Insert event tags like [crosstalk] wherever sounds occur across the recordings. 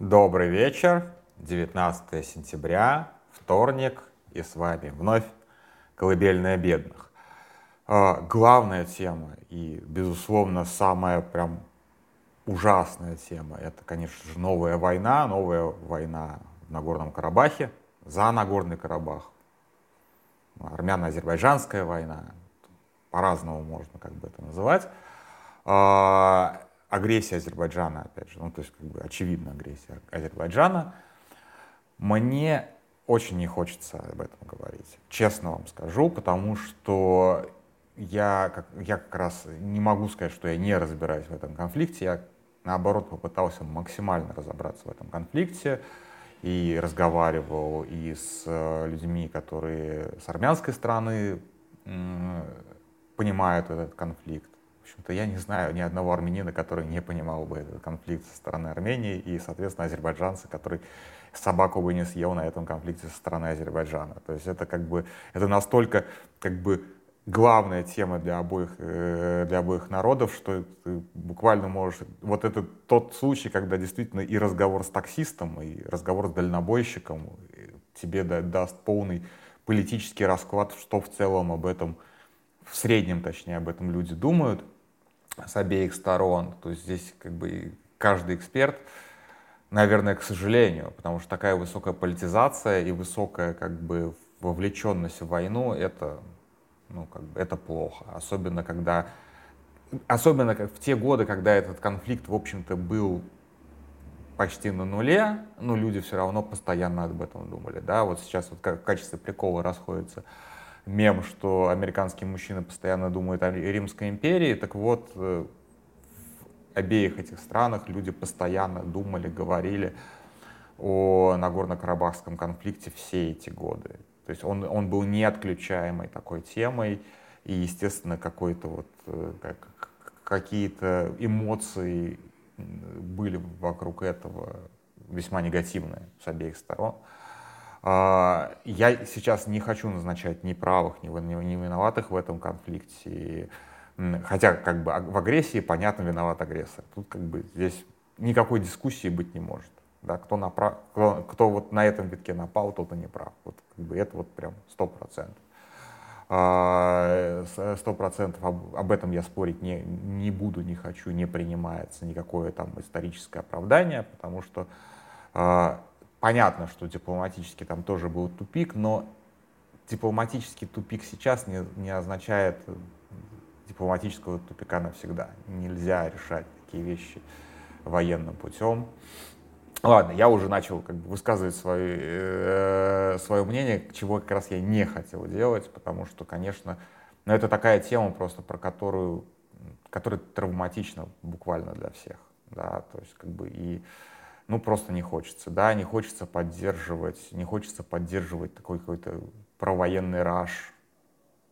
Добрый вечер, 19 сентября, вторник, и с вами вновь «Колыбельная бедных». А, главная тема и, безусловно, самая прям ужасная тема — это, конечно же, новая война, новая война в Нагорном Карабахе, за Нагорный Карабах, армяно-азербайджанская война, по-разному можно как бы это называть. Агрессия Азербайджана, опять же, ну, то есть, как бы, очевидно, агрессия Азербайджана. Мне очень не хочется об этом говорить, честно вам скажу, потому что я как, я как раз не могу сказать, что я не разбираюсь в этом конфликте. Я, наоборот, попытался максимально разобраться в этом конфликте и разговаривал и с э, людьми, которые с армянской стороны понимают этот конфликт, общем-то, я не знаю ни одного армянина, который не понимал бы этот конфликт со стороны Армении, и, соответственно, азербайджанца, который собаку бы не съел на этом конфликте со стороны Азербайджана. То есть это как бы, это настолько как бы главная тема для обоих, э, для обоих народов, что ты буквально можешь... Вот это тот случай, когда действительно и разговор с таксистом, и разговор с дальнобойщиком тебе даст полный политический расклад, что в целом об этом, в среднем точнее, об этом люди думают с обеих сторон. То есть здесь как бы каждый эксперт, наверное, к сожалению, потому что такая высокая политизация и высокая как бы вовлеченность в войну, это, ну, как бы, это плохо. Особенно когда, особенно как в те годы, когда этот конфликт, в общем-то, был почти на нуле, но люди все равно постоянно об этом думали, да, вот сейчас вот в качестве прикола расходится мем, что американские мужчины постоянно думают о Римской империи. Так вот, э, в обеих этих странах люди постоянно думали, говорили о Нагорно-Карабахском конфликте все эти годы. То есть он, он был неотключаемой такой темой, и, естественно, какой-то вот э, как, какие-то эмоции были вокруг этого весьма негативные с обеих сторон. А, я сейчас не хочу назначать ни правых, ни виноватых в этом конфликте. Хотя как бы в агрессии, понятно, виноват агрессор. Тут как бы здесь никакой дискуссии быть не может. Да, кто, направ... кто, кто вот на этом витке напал, тот и не прав. Вот, как бы это вот прям сто процентов. А, сто процентов об, этом я спорить не, не буду, не хочу, не принимается никакое там историческое оправдание, потому что а, Понятно, что дипломатически там тоже был тупик, но дипломатический тупик сейчас не, не означает дипломатического тупика навсегда. Нельзя решать такие вещи военным путем. Ладно, я уже начал как бы высказывать свое, э, свое мнение, чего как раз я не хотел делать, потому что, конечно, ну, это такая тема просто, про которую, которая травматична буквально для всех. Да, то есть как бы и ну, просто не хочется, да, не хочется поддерживать, не хочется поддерживать такой какой-то провоенный раш,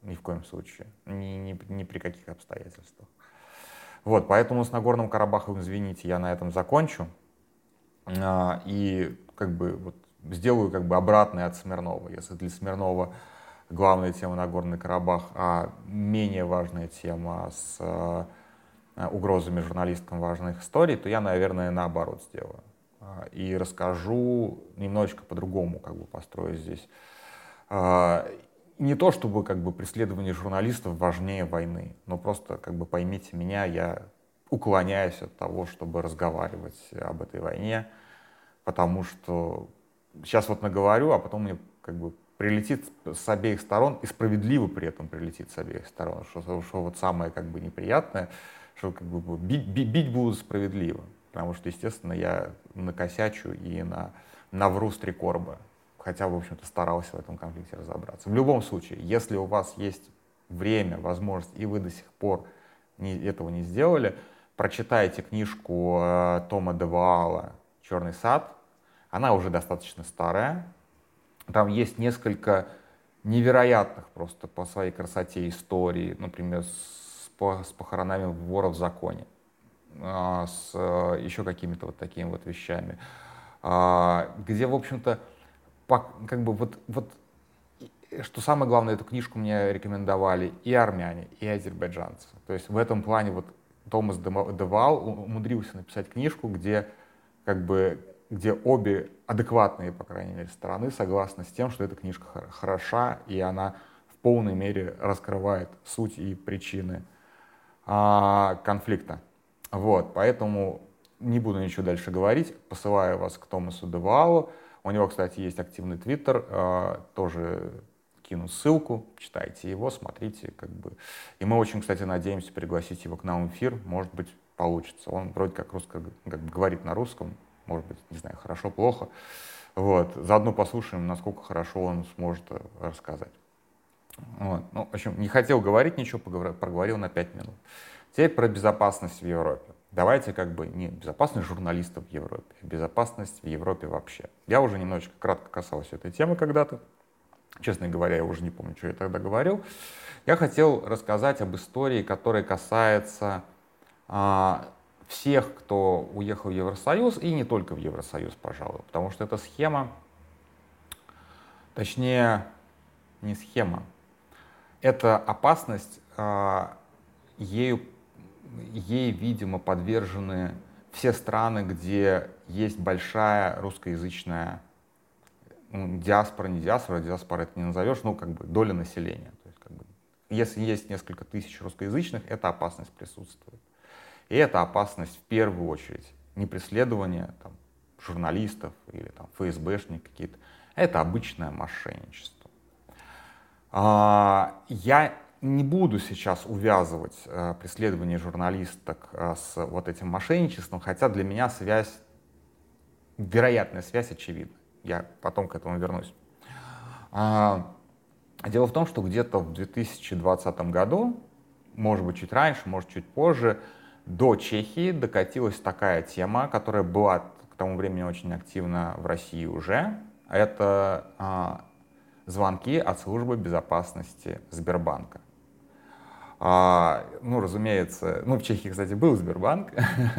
ни в коем случае, ни, ни, ни при каких обстоятельствах. Вот, поэтому с Нагорным Карабахом, извините, я на этом закончу. А, и как бы вот сделаю как бы обратное от Смирнова. Если для Смирнова главная тема Нагорный Карабах, а менее важная тема с а, угрозами журналисткам важных историй, то я, наверное, наоборот сделаю. И расскажу немножечко по-другому, как бы построю здесь. А, не то, чтобы как бы преследование журналистов важнее войны, но просто как бы поймите меня, я уклоняюсь от того, чтобы разговаривать об этой войне, потому что сейчас вот наговорю, а потом мне как бы прилетит с обеих сторон и справедливо при этом прилетит с обеих сторон, что, что вот самое как бы неприятное, что как бы бить, бить будут справедливо потому что, естественно, я накосячу и на, навру с три корба, хотя, в общем-то, старался в этом конфликте разобраться. В любом случае, если у вас есть время, возможность, и вы до сих пор не, этого не сделали, прочитайте книжку э, Тома Деваала «Черный сад». Она уже достаточно старая. Там есть несколько невероятных просто по своей красоте историй, например, с, по, с похоронами вора в законе. А, с э, еще какими-то вот такими вот вещами, а, где, в общем-то, как бы вот, вот что самое главное, эту книжку мне рекомендовали и армяне, и азербайджанцы. То есть в этом плане вот Томас Девал умудрился написать книжку, где как бы где обе адекватные, по крайней мере, стороны согласны с тем, что эта книжка хороша, и она в полной мере раскрывает суть и причины а, конфликта. Вот, поэтому не буду ничего дальше говорить, посылаю вас к Томасу Девалу. У него, кстати, есть активный твиттер, а, тоже кину ссылку, читайте его, смотрите, как бы. И мы очень, кстати, надеемся пригласить его к нам в эфир, может быть, получится. Он вроде как русско, как бы говорит на русском, может быть, не знаю, хорошо, плохо. Вот. Заодно послушаем, насколько хорошо он сможет э, рассказать. Вот. Ну, в общем, не хотел говорить ничего, проговорил на 5 минут. Теперь про безопасность в Европе. Давайте как бы не безопасность журналистов в Европе, а безопасность в Европе вообще. Я уже немножечко кратко касался этой темы когда-то. Честно говоря, я уже не помню, что я тогда говорил. Я хотел рассказать об истории, которая касается а, всех, кто уехал в Евросоюз, и не только в Евросоюз, пожалуй, потому что эта схема, точнее, не схема, это опасность, а, ею, ей, видимо, подвержены все страны, где есть большая русскоязычная ну, диаспора, не диаспора, диаспора это не назовешь, ну, как бы доля населения. То есть, как бы, если есть несколько тысяч русскоязычных, эта опасность присутствует. И это опасность в первую очередь не преследование там, журналистов или там, ФСБшник какие-то, это обычное мошенничество. А, я не буду сейчас увязывать а, преследование журналисток а, с вот этим мошенничеством, хотя для меня связь, вероятная связь очевидна. Я потом к этому вернусь. А, дело в том, что где-то в 2020 году, может быть, чуть раньше, может, чуть позже, до Чехии докатилась такая тема, которая была к тому времени очень активна в России уже. Это а, звонки от службы безопасности Сбербанка. А, ну, разумеется, ну, в Чехии, кстати, был Сбербанк,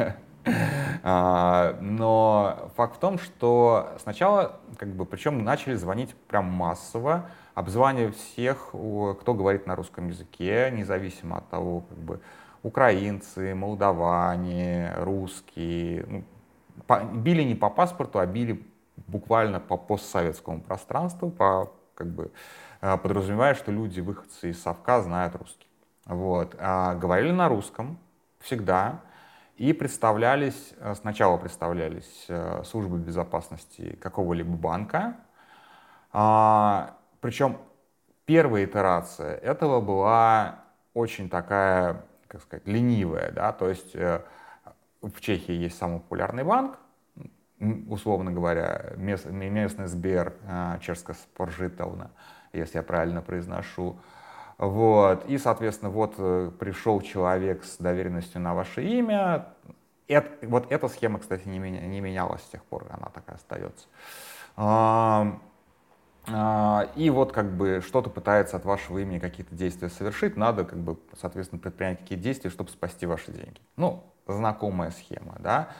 [laughs] а, но факт в том, что сначала, как бы, причем начали звонить прям массово, обзванивать всех, кто говорит на русском языке, независимо от того, как бы, украинцы, молдаване, русские. Ну, по, били не по паспорту, а били буквально по постсоветскому пространству, по, как бы, э, подразумевая, что люди, выходцы из Совка, знают русский. Вот. А говорили на русском всегда и представлялись, э, сначала представлялись э, службы безопасности какого-либо банка, а, причем первая итерация этого была очень такая как сказать, ленивая, да, то есть э, в Чехии есть самый популярный банк, условно говоря, мест, местный Сбер, Чешская Споржитовна, если я правильно произношу, вот, и, соответственно, вот э, пришел человек с доверенностью на ваше имя, это, вот эта схема, кстати, не, меня, не менялась с тех пор, она такая остается. А, и вот как бы что-то пытается от вашего имени какие-то действия совершить, надо как бы, соответственно, предпринять какие действия, чтобы спасти ваши деньги. Ну, знакомая схема, да.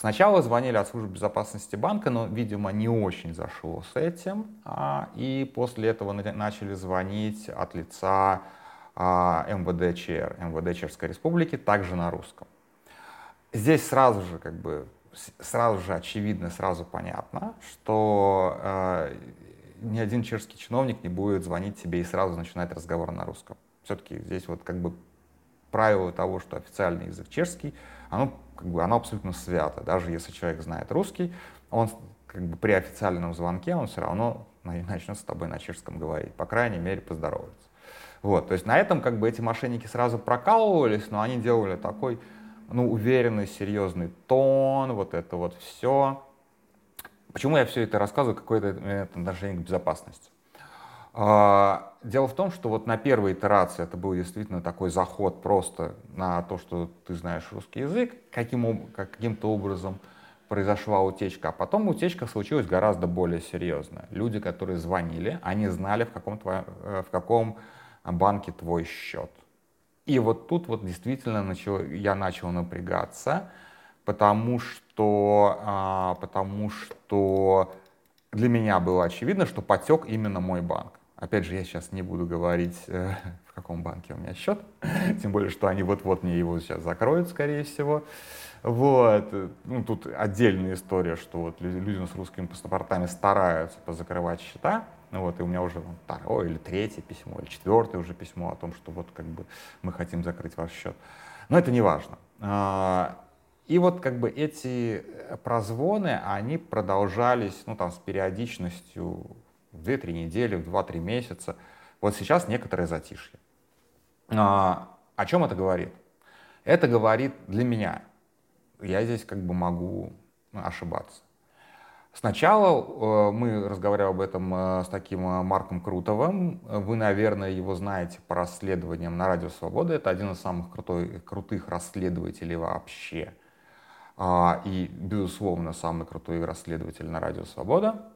Сначала звонили от службы безопасности банка, но, видимо, не очень зашло с этим. А, и после этого начали звонить от лица а, МВД ЧР, МВД Чешской Республики, также на русском. Здесь сразу же, как бы, сразу же очевидно, сразу понятно, что э, ни один чешский чиновник не будет звонить тебе и сразу начинать разговор на русском. Все-таки здесь вот как бы правило того, что официальный язык чешский, оно, как бы, оно абсолютно свято. Даже если человек знает русский, он как бы при официальном звонке он все равно [laughs] начнет с тобой на чешском говорить, по крайней мере, поздороваться. Вот, то есть на этом как бы эти мошенники сразу прокалывались, но они делали такой, ну, уверенный, серьезный тон, вот это вот все. Почему я все это рассказываю, какое-то имеет отношение к безопасности? А, дело в том, что вот на первой итерации это был действительно такой заход просто на то, что ты знаешь русский язык, каким, каким-то образом произошла утечка, а потом утечка случилась гораздо более серьезная. Люди, которые звонили, они знали, в каком, твой, э, в каком банке твой счет. И вот тут вот действительно начал, я начал напрягаться, потому что, а, потому что для меня было очевидно, что потек именно мой банк. Опять же, я сейчас не буду говорить, э, [laughs] в каком банке у меня счет, [laughs] тем более, что они вот-вот мне его сейчас закроют, скорее всего. Вот. Ну, тут отдельная история, что вот люди с русскими паспортами стараются позакрывать счета. Ну, вот, и у меня уже ну, второе или третье письмо, или четвертое уже письмо о том, что вот как бы мы хотим закрыть ваш счет. Но это не важно. А, и вот как бы эти прозвоны, они продолжались, ну, там, с периодичностью в 2-3 недели, в 2-3 месяца. Вот сейчас некоторое затишье. А, о чем это говорит? Это говорит для меня. Я здесь как бы могу ошибаться. Сначала э, мы разговаривали об этом э, с таким э, Марком Крутовым. Вы, наверное, его знаете по расследованиям на Радио Свобода. Это один из самых крутой, крутых расследователей вообще. А, и, безусловно, самый крутой расследователь на Радио Свобода.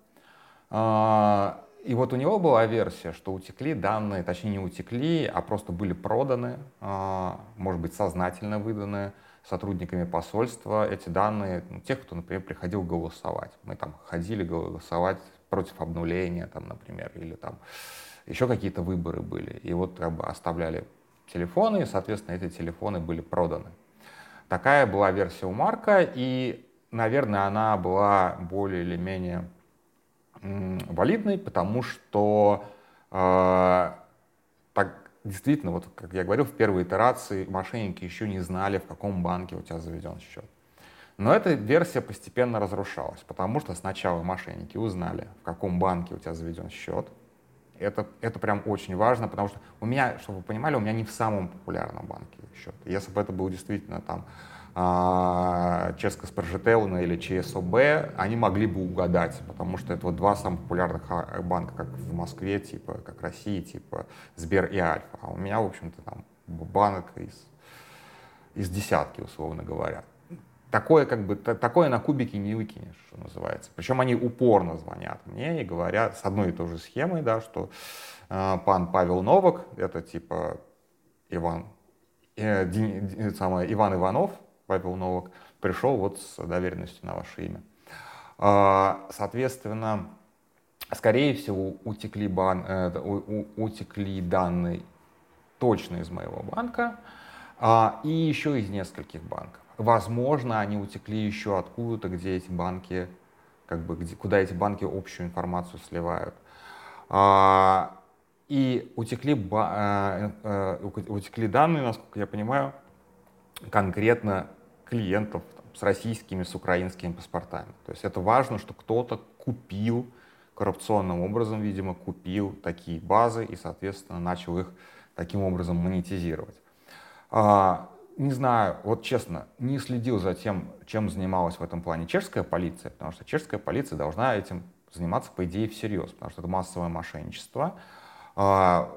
А, и вот у него была версия, что утекли данные, точнее не утекли, а просто были проданы, а, может быть, сознательно выданы сотрудниками посольства эти данные, ну, тех, кто, например, приходил голосовать. Мы там ходили голосовать против обнуления, там, например, или там еще какие-то выборы были. И вот как бы оставляли телефоны, и, соответственно, эти телефоны были проданы. Такая была версия у Марка, и, наверное, она была более или менее валидной, потому что э, так, действительно, вот как я говорил, в первой итерации мошенники еще не знали, в каком банке у тебя заведен счет. Но эта версия постепенно разрушалась, потому что сначала мошенники узнали, в каком банке у тебя заведен счет. Это, это прям очень важно, потому что у меня, чтобы вы понимали, у меня не в самом популярном банке счет. Если бы это был действительно там а, Ческа Спаржетелна или ЧСОБ, они могли бы угадать, потому что это вот два самых популярных а, банка, как в Москве, типа, как России, типа Сбер и Альфа. А у меня, в общем-то, там банк из, из десятки, условно говоря. Такое, как бы, такое на кубике не выкинешь, что называется. Причем они упорно звонят мне и говорят с одной и той же схемой, да, что э, пан Павел Новак, это типа Иван, э, Ди, самое, Иван Иванов, Павел Новак, пришел вот с доверенностью на ваше имя. А, соответственно, скорее всего, утекли, бан, э, утекли данные точно из моего банка а, и еще из нескольких банков. Возможно, они утекли еще откуда-то, где эти банки, как бы, где, куда эти банки общую информацию сливают. А, и утекли, э, э, утекли данные, насколько я понимаю, конкретно клиентов там, с российскими, с украинскими паспортами. То есть это важно, что кто-то купил коррупционным образом, видимо, купил такие базы и, соответственно, начал их таким образом монетизировать. А, не знаю, вот честно, не следил за тем, чем занималась в этом плане чешская полиция, потому что чешская полиция должна этим заниматься, по идее, всерьез, потому что это массовое мошенничество. А,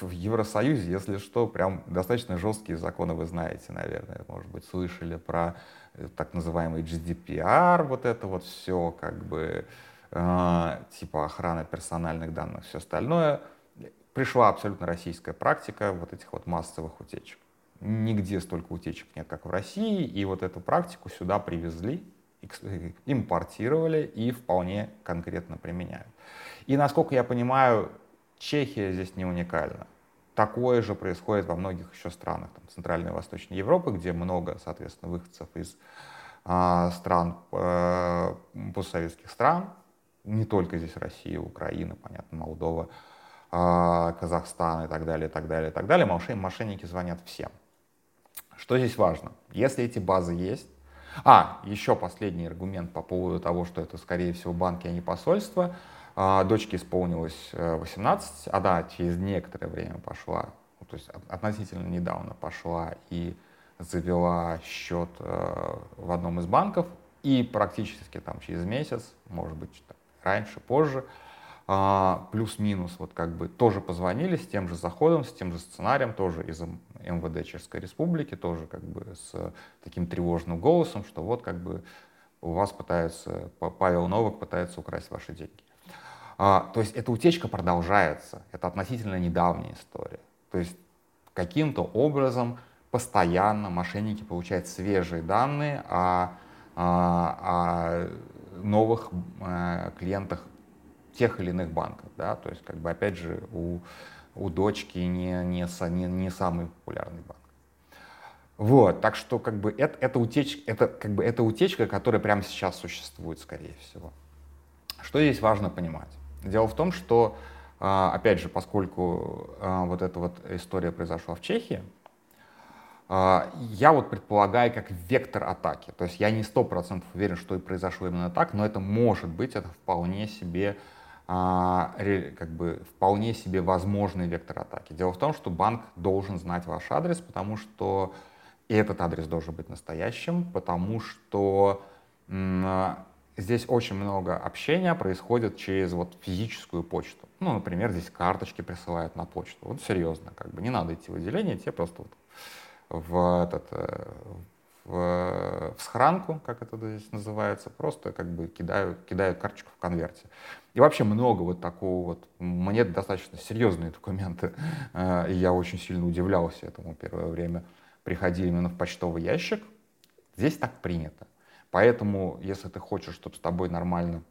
в Евросоюзе, если что, прям достаточно жесткие законы вы знаете, наверное, может быть, слышали про э, так называемый GDPR, вот это вот все, как бы, э, типа охрана персональных данных, все остальное. Пришла абсолютно российская практика вот этих вот массовых утечек. Нигде столько утечек нет, как в России, и вот эту практику сюда привезли, импортировали и вполне конкретно применяют. И, насколько я понимаю, Чехия здесь не уникальна. Такое же происходит во многих еще странах там, Центральной и Восточной Европы, где много, соответственно, выходцев из э, стран, э, постсоветских стран, не только здесь Россия, Украина, понятно, Молдова, э, Казахстан и так далее, и так далее, и так далее. Мошенники звонят всем. Что здесь важно? Если эти базы есть, а, еще последний аргумент по поводу того, что это, скорее всего, банки, а не посольства – а, дочке исполнилось 18, э, а да, через некоторое время пошла, ну, то есть относительно недавно пошла и завела счет э, в одном из банков, и практически там через месяц, может быть, раньше, позже, а, плюс-минус, вот как бы тоже позвонили с тем же заходом, с тем же сценарием, тоже из МВД Чешской Республики, тоже как бы с таким тревожным голосом, что вот как бы у вас пытаются, Павел Новак пытается украсть ваши деньги. А, то есть эта утечка продолжается, это относительно недавняя история. То есть каким-то образом постоянно мошенники получают свежие данные о, о, о новых э, клиентах тех или иных банков. Да? То есть, как бы, опять же, у, у дочки не, не, не, не самый популярный банк. Вот, так что как бы это, это, утечка, это, как бы, это утечка, которая прямо сейчас существует, скорее всего. Что здесь важно понимать? Дело в том, что, а, опять же, поскольку а, вот эта вот история произошла в Чехии, а, я вот предполагаю как вектор атаки. То есть я не сто процентов уверен, что и произошло именно так, но это может быть, это вполне себе как бы вполне себе возможный вектор атаки. Дело в том, что банк должен знать ваш адрес, потому что этот адрес должен быть настоящим, потому что здесь очень много общения происходит через вот физическую почту. Ну, например, здесь карточки присылают на почту. Вот серьезно, как бы не надо идти в отделение, тебе просто вот в, этот, э, в, в схранку, как это здесь называется, просто как бы кидают, кидают карточку в конверте. И вообще много вот такого вот, мне достаточно серьезные документы, [laughs] э, и я очень сильно удивлялся этому первое время, приходили именно в почтовый ящик. Здесь так принято. Поэтому, если ты хочешь, чтобы с тобой нормально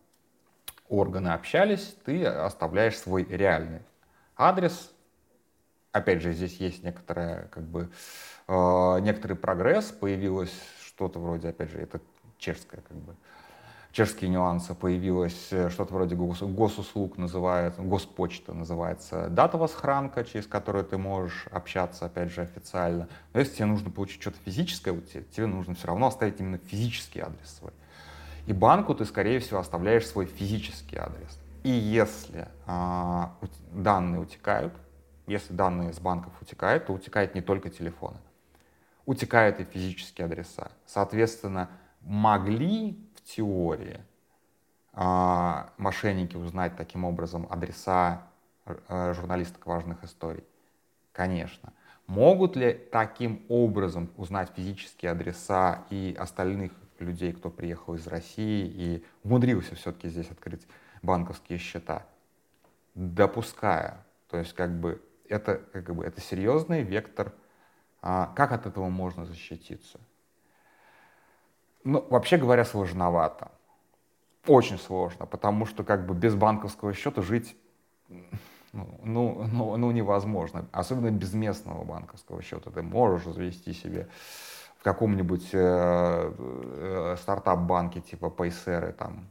органы общались, ты оставляешь свой реальный адрес. Опять же, здесь есть некоторая, как бы, э, некоторый прогресс. Появилось что-то вроде, опять же, это чешская как бы, чешские нюансы, появилось э, что-то вроде гос, госуслуг, называется, госпочта называется датовая схранка, через которую ты можешь общаться, опять же, официально. Но если тебе нужно получить что-то физическое, вот тебе, тебе нужно все равно оставить именно физический адрес свой. И банку ты, скорее всего, оставляешь свой физический адрес. И если э, данные утекают, если данные с банков утекают, то утекают не только телефоны. Утекают и физические адреса. Соответственно, могли теории а, мошенники узнать таким образом адреса а, журналисток важных историй? Конечно. Могут ли таким образом узнать физические адреса и остальных людей, кто приехал из России и умудрился все-таки здесь открыть банковские счета? Допуская. То есть как бы это, как бы, это серьезный вектор. А, как от этого можно защититься? Ну, вообще говоря, сложновато. Очень сложно, потому что как бы без банковского счета жить ну, ну, ну, ну невозможно. Особенно без местного банковского счета. Ты можешь завести себе в каком-нибудь э, э, стартап-банке типа Paysera там,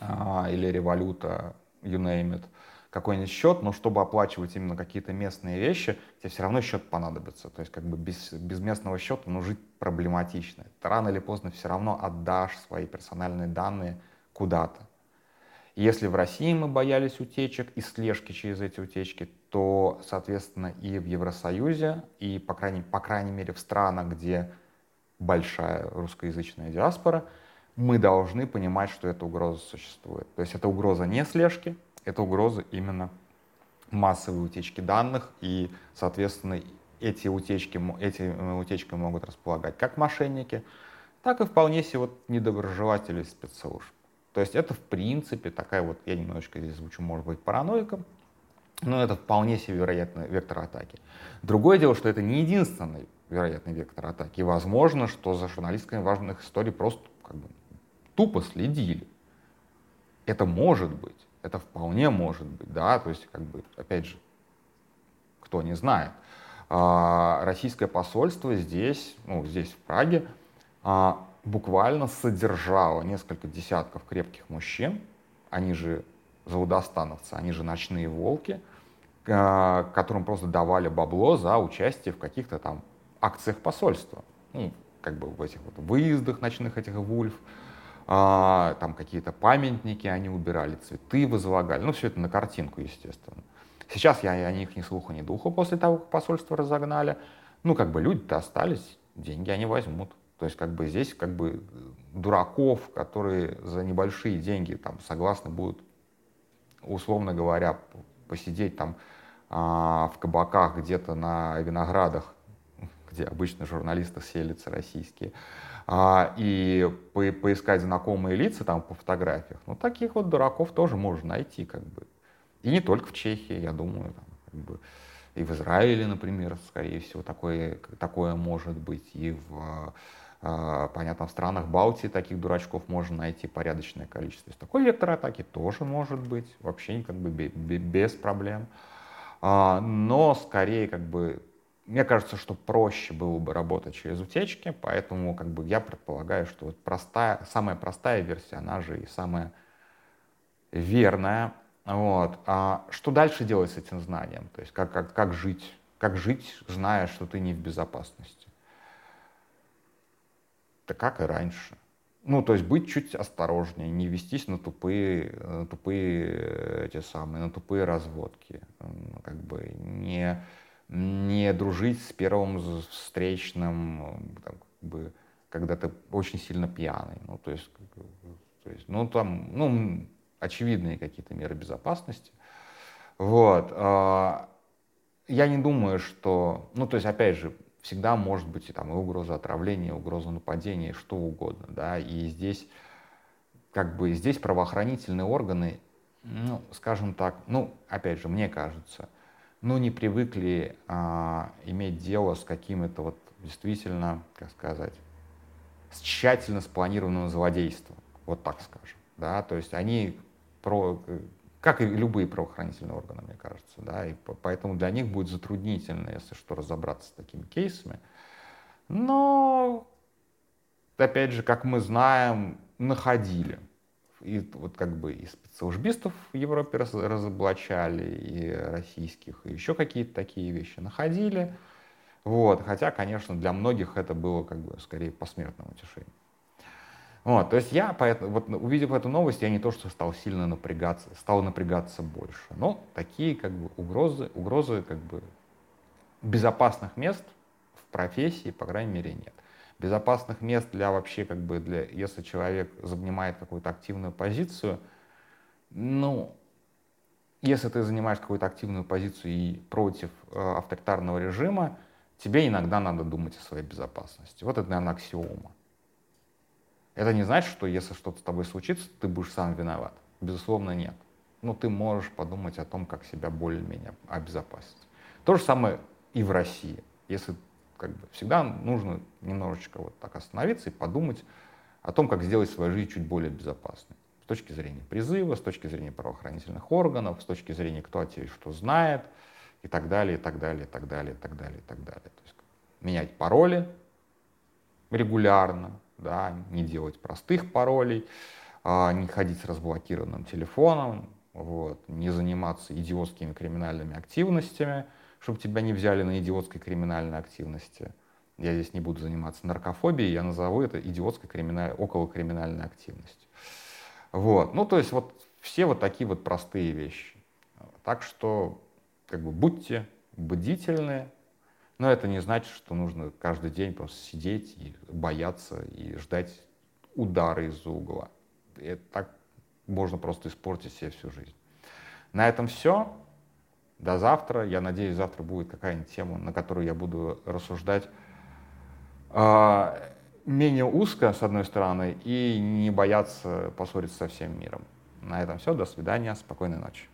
э, или Revolut, you name it какой-нибудь счет, но чтобы оплачивать именно какие-то местные вещи, тебе все равно счет понадобится. То есть как бы без, без местного счета ну, жить проблематично. Ты рано или поздно все равно отдашь свои персональные данные куда-то. Если в России мы боялись утечек и слежки через эти утечки, то, соответственно, и в Евросоюзе, и, по крайней, по крайней мере, в странах, где большая русскоязычная диаспора, мы должны понимать, что эта угроза существует. То есть это угроза не слежки, это угроза именно массовой утечки данных, и, соответственно, эти утечки, эти э, утечки могут располагать как мошенники, так и вполне себе вот недоброжелатели спецслужб. То есть это, в принципе, такая вот, я немножечко здесь звучу, может быть, параноиком, но это вполне себе вероятный вектор атаки. Другое дело, что это не единственный вероятный вектор атаки. Возможно, что за журналистками важных историй просто как бы тупо следили. Это может быть. Это вполне может быть, да, то есть, как бы, опять же, кто не знает. А, российское посольство здесь, ну, здесь, в Праге, а, буквально содержало несколько десятков крепких мужчин, они же заудостановцы, они же ночные волки, а, которым просто давали бабло за участие в каких-то там акциях посольства. Ну, как бы в этих вот выездах ночных этих вульф, а, там какие-то памятники они убирали, цветы возлагали, ну все это на картинку, естественно. Сейчас я о них ни слуха, ни духа после того, как посольство разогнали. Ну, как бы люди-то остались, деньги они возьмут. То есть, как бы здесь, как бы, дураков, которые за небольшие деньги там согласны будут, условно говоря, посидеть там а, в кабаках где-то на виноградах, где обычно журналисты селятся российские, а, и по поискать знакомые лица там по фотографиях, ну таких вот дураков тоже можно найти как бы. И не только в Чехии, я думаю, там, как бы, и в Израиле, например, скорее всего, такое, такое может быть, и в а, понятно, в странах Балтии таких дурачков можно найти порядочное количество. Есть такой вектор атаки тоже может быть, вообще как бы без проблем. А, но скорее как бы мне кажется, что проще было бы работать через утечки, поэтому как бы я предполагаю, что вот простая, самая простая версия, она же и самая верная. Вот. А что дальше делать с этим знанием? То есть как, как, как жить? Как жить, зная, что ты не в безопасности? Да как и раньше. Ну, то есть быть чуть осторожнее, не вестись на тупые, на тупые эти самые, на тупые разводки. Как бы не не дружить с первым встречным, там, как бы, когда ты очень сильно пьяный. Ну, то есть, то есть ну, там, ну, очевидные какие-то меры безопасности. Вот. А, я не думаю, что, ну, то есть, опять же, всегда может быть и там и угроза отравления, и угроза нападения, что угодно, да, и здесь, как бы, здесь правоохранительные органы, ну, скажем так, ну, опять же, мне кажется, ну, не привыкли а, иметь дело с каким-то вот действительно, как сказать, с тщательно спланированным злодейством, вот так скажем, да, то есть они про, как и любые правоохранительные органы, мне кажется, да, и поэтому для них будет затруднительно, если что, разобраться с такими кейсами, но, опять же, как мы знаем, находили и вот как бы и спецслужбистов в Европе раз, разоблачали, и российских, и еще какие-то такие вещи находили. Вот. Хотя, конечно, для многих это было как бы скорее посмертным утешением. Вот, то есть я, поэтому, вот, увидев эту новость, я не то, что стал сильно напрягаться, стал напрягаться больше. Но такие как бы угрозы, угрозы как бы безопасных мест в профессии, по крайней мере, нет безопасных мест для вообще, как бы, для, если человек занимает какую-то активную позицию, ну, если ты занимаешь какую-то активную позицию и против э, авторитарного режима, тебе иногда надо думать о своей безопасности. Вот это, наверное, аксиома. Это не значит, что если что-то с тобой случится, ты будешь сам виноват. Безусловно, нет. Но ты можешь подумать о том, как себя более-менее обезопасить. То же самое и в России. Если как бы всегда нужно немножечко вот так остановиться и подумать о том, как сделать свою жизнь чуть более безопасной. С точки зрения призыва, с точки зрения правоохранительных органов, с точки зрения, кто о тебе что знает, и так далее, и так далее, и так далее, и так далее, и так далее. То есть менять пароли регулярно, да, не делать простых паролей, а, не ходить с разблокированным телефоном, вот, не заниматься идиотскими криминальными активностями – чтобы тебя не взяли на идиотской криминальной активности. Я здесь не буду заниматься наркофобией, я назову это идиотской криминаль... околокриминальной активностью. Вот. Ну, то есть вот все вот такие вот простые вещи. Так что как бы будьте бдительны, но это не значит, что нужно каждый день просто сидеть и бояться и ждать удара из-за угла. И так можно просто испортить себе всю жизнь. На этом все до завтра. Я надеюсь, завтра будет какая-нибудь тема, на которую я буду рассуждать э, менее узко, с одной стороны, и не бояться поссориться со всем миром. На этом все. До свидания. Спокойной ночи.